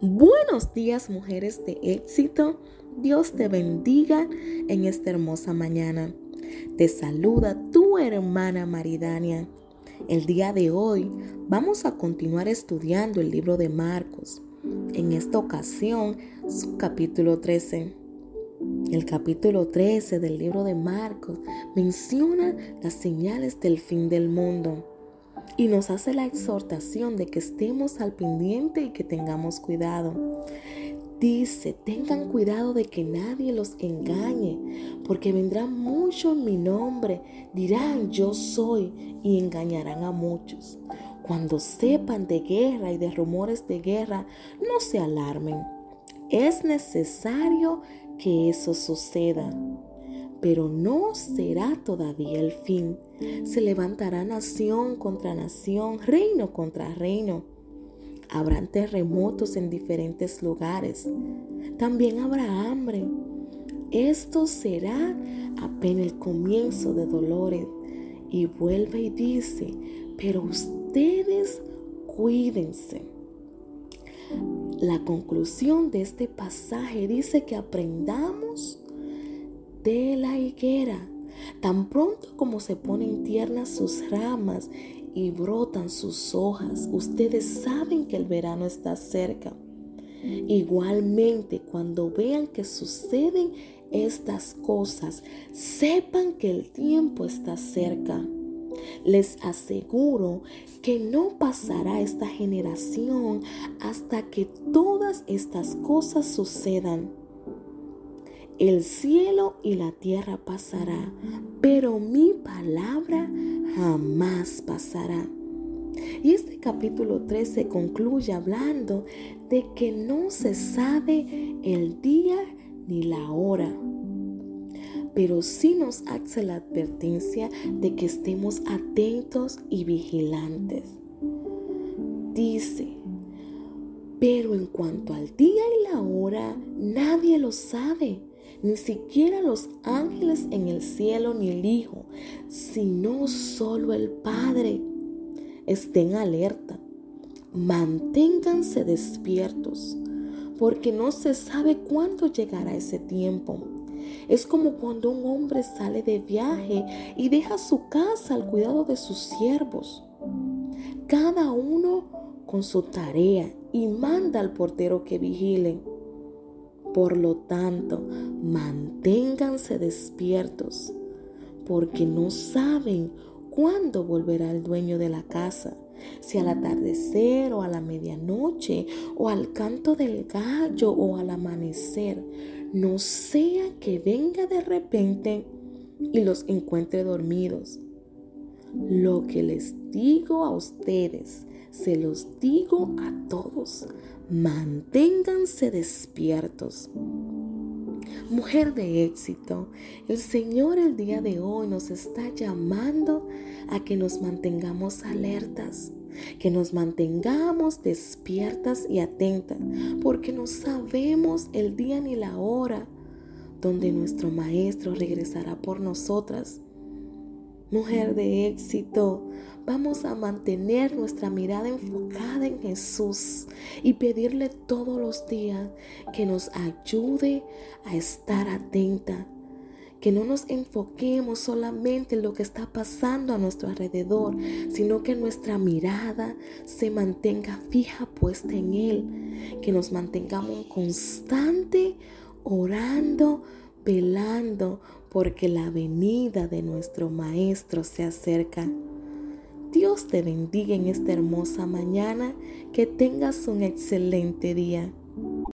Buenos días mujeres de éxito. Dios te bendiga en esta hermosa mañana. Te saluda tu hermana Maridania. El día de hoy vamos a continuar estudiando el libro de Marcos. En esta ocasión, su capítulo 13. El capítulo 13 del libro de Marcos menciona las señales del fin del mundo y nos hace la exhortación de que estemos al pendiente y que tengamos cuidado. Dice, tengan cuidado de que nadie los engañe, porque vendrán muchos en mi nombre, dirán yo soy y engañarán a muchos. Cuando sepan de guerra y de rumores de guerra, no se alarmen. Es necesario que eso suceda pero no será todavía el fin. Se levantará nación contra nación, reino contra reino. Habrán terremotos en diferentes lugares. También habrá hambre. Esto será apenas el comienzo de dolores. Y vuelve y dice, pero ustedes cuídense. La conclusión de este pasaje dice que aprendamos de la higuera. Tan pronto como se ponen tiernas sus ramas y brotan sus hojas, ustedes saben que el verano está cerca. Igualmente, cuando vean que suceden estas cosas, sepan que el tiempo está cerca. Les aseguro que no pasará esta generación hasta que todas estas cosas sucedan. El cielo y la tierra pasará, pero mi palabra jamás pasará. Y este capítulo 13 concluye hablando de que no se sabe el día ni la hora. Pero sí nos hace la advertencia de que estemos atentos y vigilantes. Dice, pero en cuanto al día y la hora, nadie lo sabe ni siquiera los ángeles en el cielo ni el Hijo, sino solo el Padre. Estén alerta, manténganse despiertos, porque no se sabe cuándo llegará ese tiempo. Es como cuando un hombre sale de viaje y deja su casa al cuidado de sus siervos, cada uno con su tarea y manda al portero que vigile. Por lo tanto, manténganse despiertos, porque no saben cuándo volverá el dueño de la casa, si al atardecer o a la medianoche, o al canto del gallo o al amanecer, no sea que venga de repente y los encuentre dormidos. Lo que les digo a ustedes, se los digo a todos manténganse despiertos. Mujer de éxito, el Señor el día de hoy nos está llamando a que nos mantengamos alertas, que nos mantengamos despiertas y atentas, porque no sabemos el día ni la hora donde nuestro Maestro regresará por nosotras mujer de éxito, vamos a mantener nuestra mirada enfocada en Jesús y pedirle todos los días que nos ayude a estar atenta. Que no nos enfoquemos solamente en lo que está pasando a nuestro alrededor, sino que nuestra mirada se mantenga fija puesta en Él. Que nos mantengamos constante orando, velando, porque la venida de nuestro Maestro se acerca. Dios te bendiga en esta hermosa mañana, que tengas un excelente día.